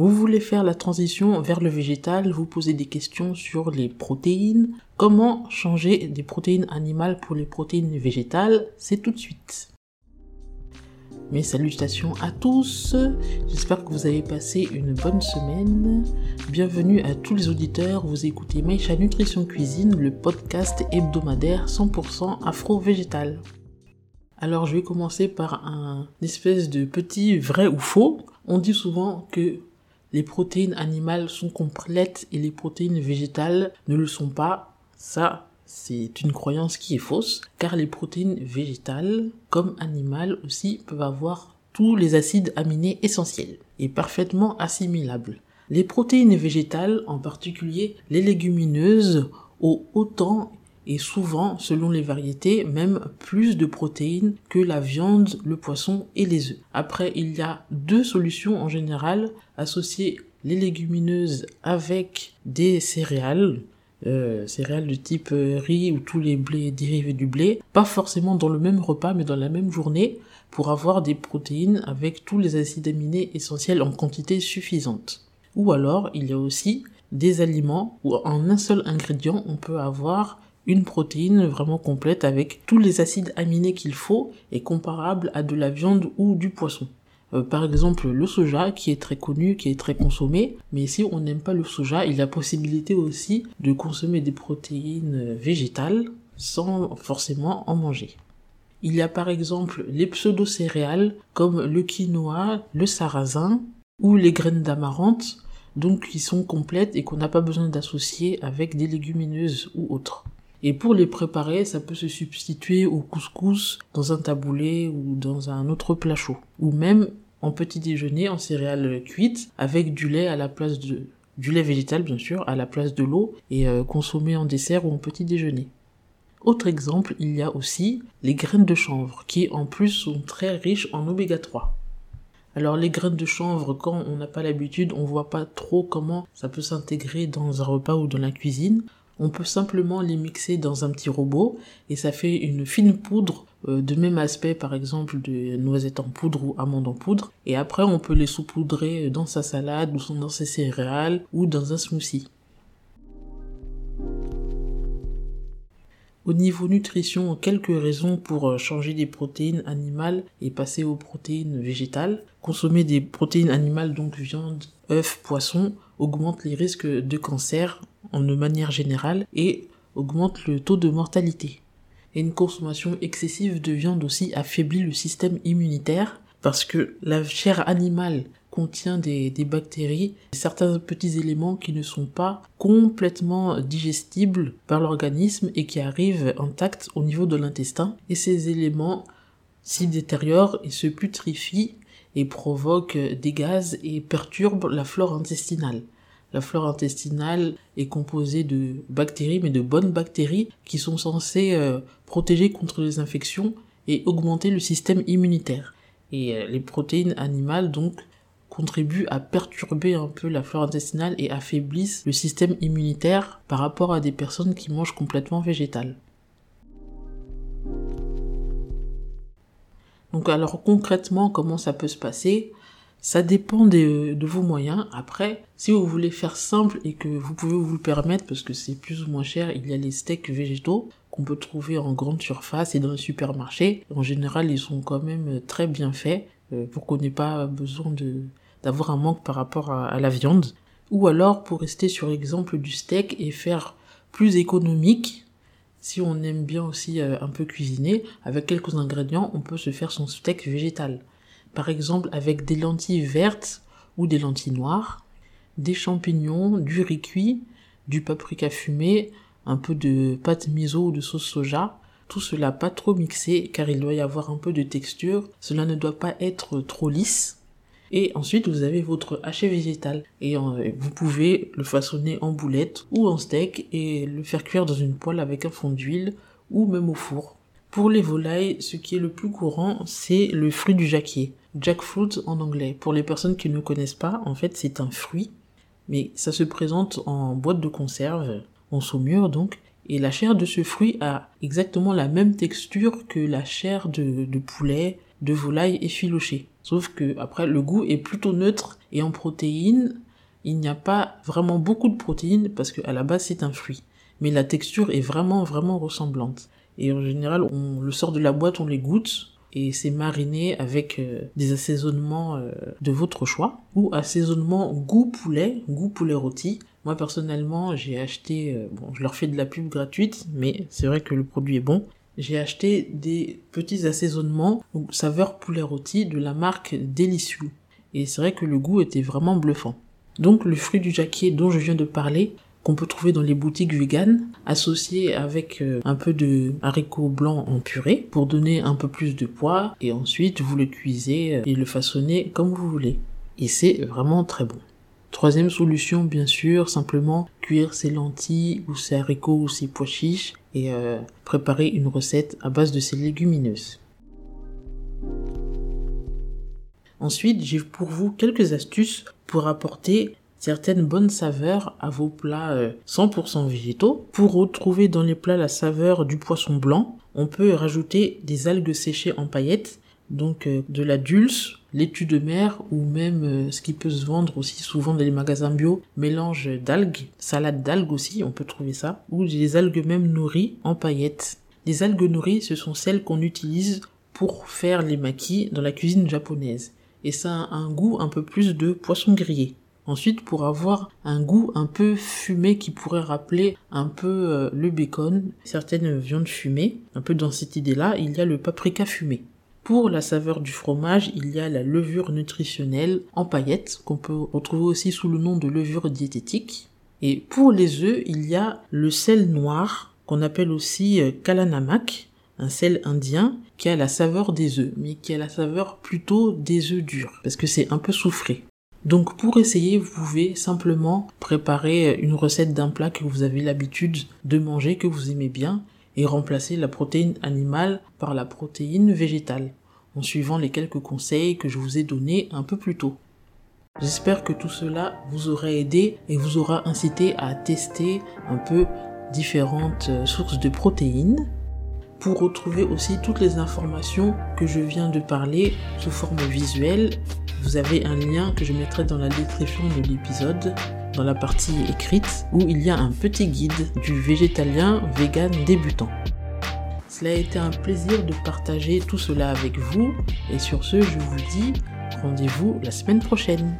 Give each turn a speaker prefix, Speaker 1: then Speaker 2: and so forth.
Speaker 1: Vous voulez faire la transition vers le végétal, vous posez des questions sur les protéines. Comment changer des protéines animales pour les protéines végétales? C'est tout de suite. Mes salutations à tous, j'espère que vous avez passé une bonne semaine. Bienvenue à tous les auditeurs, vous écoutez Maïcha Nutrition Cuisine, le podcast hebdomadaire 100% afro-végétal. Alors je vais commencer par un espèce de petit vrai ou faux. On dit souvent que les protéines animales sont complètes et les protéines végétales ne le sont pas. Ça, c'est une croyance qui est fausse, car les protéines végétales, comme animales aussi, peuvent avoir tous les acides aminés essentiels et parfaitement assimilables. Les protéines végétales, en particulier les légumineuses, ont autant et souvent, selon les variétés, même plus de protéines que la viande, le poisson et les œufs. Après, il y a deux solutions en général, associer les légumineuses avec des céréales, euh, céréales de type euh, riz ou tous les blés dérivés du blé, pas forcément dans le même repas mais dans la même journée pour avoir des protéines avec tous les acides aminés essentiels en quantité suffisante. Ou alors il y a aussi des aliments où en un seul ingrédient on peut avoir une protéine vraiment complète avec tous les acides aminés qu'il faut et comparable à de la viande ou du poisson. Euh, par exemple, le soja qui est très connu, qui est très consommé, mais si on n'aime pas le soja, il y a possibilité aussi de consommer des protéines végétales sans forcément en manger. Il y a par exemple les pseudo-céréales comme le quinoa, le sarrasin ou les graines d'amarante, donc qui sont complètes et qu'on n'a pas besoin d'associer avec des légumineuses ou autres. Et pour les préparer, ça peut se substituer au couscous dans un taboulé ou dans un autre plat chaud. Ou même en petit déjeuner en céréales cuites avec du lait à la place de du lait végétal bien sûr à la place de l'eau et euh, consommé en dessert ou en petit déjeuner. Autre exemple, il y a aussi les graines de chanvre qui en plus sont très riches en oméga 3. Alors les graines de chanvre, quand on n'a pas l'habitude, on voit pas trop comment ça peut s'intégrer dans un repas ou dans la cuisine on peut simplement les mixer dans un petit robot et ça fait une fine poudre euh, de même aspect par exemple de noisettes en poudre ou amandes en poudre et après on peut les saupoudrer dans sa salade ou dans ses céréales ou dans un smoothie. Au niveau nutrition, quelques raisons pour euh, changer des protéines animales et passer aux protéines végétales. Consommer des protéines animales, donc viande, œufs, poissons, augmente les risques de cancer en manière générale et augmente le taux de mortalité. Et une consommation excessive de viande aussi affaiblit le système immunitaire parce que la chair animale contient des, bactéries, certains petits éléments qui ne sont pas complètement digestibles par l'organisme et qui arrivent intacts au niveau de l'intestin. Et ces éléments s'y détériorent et se putrifient et provoquent des gaz et perturbent la flore intestinale. La flore intestinale est composée de bactéries, mais de bonnes bactéries qui sont censées euh, protéger contre les infections et augmenter le système immunitaire. Et euh, les protéines animales, donc, contribuent à perturber un peu la flore intestinale et affaiblissent le système immunitaire par rapport à des personnes qui mangent complètement végétal. Donc alors concrètement comment ça peut se passer? Ça dépend de, vos moyens. Après, si vous voulez faire simple et que vous pouvez vous le permettre parce que c'est plus ou moins cher, il y a les steaks végétaux qu'on peut trouver en grande surface et dans les supermarchés. En général, ils sont quand même très bien faits euh, pour qu'on n'ait pas besoin d'avoir un manque par rapport à, la viande. Ou alors, pour rester sur l'exemple du steak et faire plus économique, si on aime bien aussi euh, un peu cuisiner, avec quelques ingrédients, on peut se faire son steak végétal par exemple avec des lentilles vertes ou des lentilles noires, des champignons, du riz cuit, du paprika fumé, un peu de pâte miso ou de sauce soja, tout cela pas trop mixé car il doit y avoir un peu de texture, cela ne doit pas être trop lisse. Et ensuite vous avez votre haché végétal et euh, vous pouvez le façonner en boulettes ou en steak et le faire cuire dans une poêle avec un fond d'huile ou même au four. Pour les volailles, ce qui est le plus courant, c'est le fruit du jacquier jackfruit en anglais. Pour les personnes qui ne connaissent pas, en fait, c'est un fruit, mais ça se présente en boîte de conserve, en saumure donc, et la chair de ce fruit a exactement la même texture que la chair de, poulet, de volaille effiloché. Sauf que après le goût est plutôt neutre et en protéines, il n'y a pas vraiment beaucoup de protéines parce qu'à la base c'est un fruit. Mais la texture est vraiment vraiment ressemblante. Et en général, on le sort de la boîte, on les goûte et c'est mariné avec euh, des assaisonnements euh, de votre choix ou assaisonnement goût poulet, goût poulet rôti. Moi personnellement, j'ai acheté, euh, bon, je leur fais de la pub gratuite, mais c'est vrai que le produit est bon. J'ai acheté des petits assaisonnements saveur poulet rôti de la marque Delicious. Et c'est vrai que le goût était vraiment bluffant. Donc le fruit du jacquier dont je viens de parler, qu'on peut trouver dans les boutiques vegan, associé avec euh, un peu de haricots blancs en purée pour donner un peu plus de poids et ensuite vous le cuisez euh, et le façonnez comme vous voulez. Et c'est vraiment très bon. Troisième solution, bien sûr, simplement cuire ses lentilles ou ses haricots ou ses pois chiches et euh, préparer une recette à base de ces légumineuses. Ensuite, j'ai pour vous quelques astuces pour apporter certaines bonnes saveurs à vos plats 100% euh, végétaux. Pour retrouver dans les plats la saveur du poisson blanc, on peut rajouter des algues séchées en paillettes, donc euh, de la dulce, laitue de mer ou même euh, ce qui peut se vendre aussi souvent dans les magasins bio, mélange d'algues, salade d'algues aussi, on peut trouver ça, ou des algues même nourries en paillettes. Les algues nourries, ce sont celles qu'on utilise pour faire les maquis dans la cuisine japonaise. Et ça a un goût un peu plus de poisson grillé. Ensuite, pour avoir un goût un peu fumé qui pourrait rappeler un peu euh, le bacon, certaines viandes fumées, un peu dans cette idée-là, il y a le paprika fumé. Pour la saveur du fromage, il y a la levure nutritionnelle en paillettes, qu'on peut retrouver aussi sous le nom de levure diététique. Et pour les œufs, il y a le sel noir, qu'on appelle aussi euh, kalanamak, un sel indien qui a la saveur des œufs, mais qui a la saveur plutôt des œufs durs, parce que c'est un peu soufré. Donc pour essayer, vous pouvez simplement préparer une recette d'un plat que vous avez l'habitude de manger, que vous aimez bien, et remplacer la protéine animale par la protéine végétale, en suivant les quelques conseils que je vous ai donnés un peu plus tôt. J'espère que tout cela vous aura aidé et vous aura incité à tester un peu différentes euh, sources de protéines. Pour retrouver aussi toutes les informations que je viens de parler sous forme visuelle, vous avez un lien que je mettrai dans la description de l'épisode, dans la partie écrite, où il y a un petit guide du végétalien vegan débutant. Cela a été un plaisir de partager tout cela avec vous, et sur ce, je vous dis rendez-vous la semaine prochaine.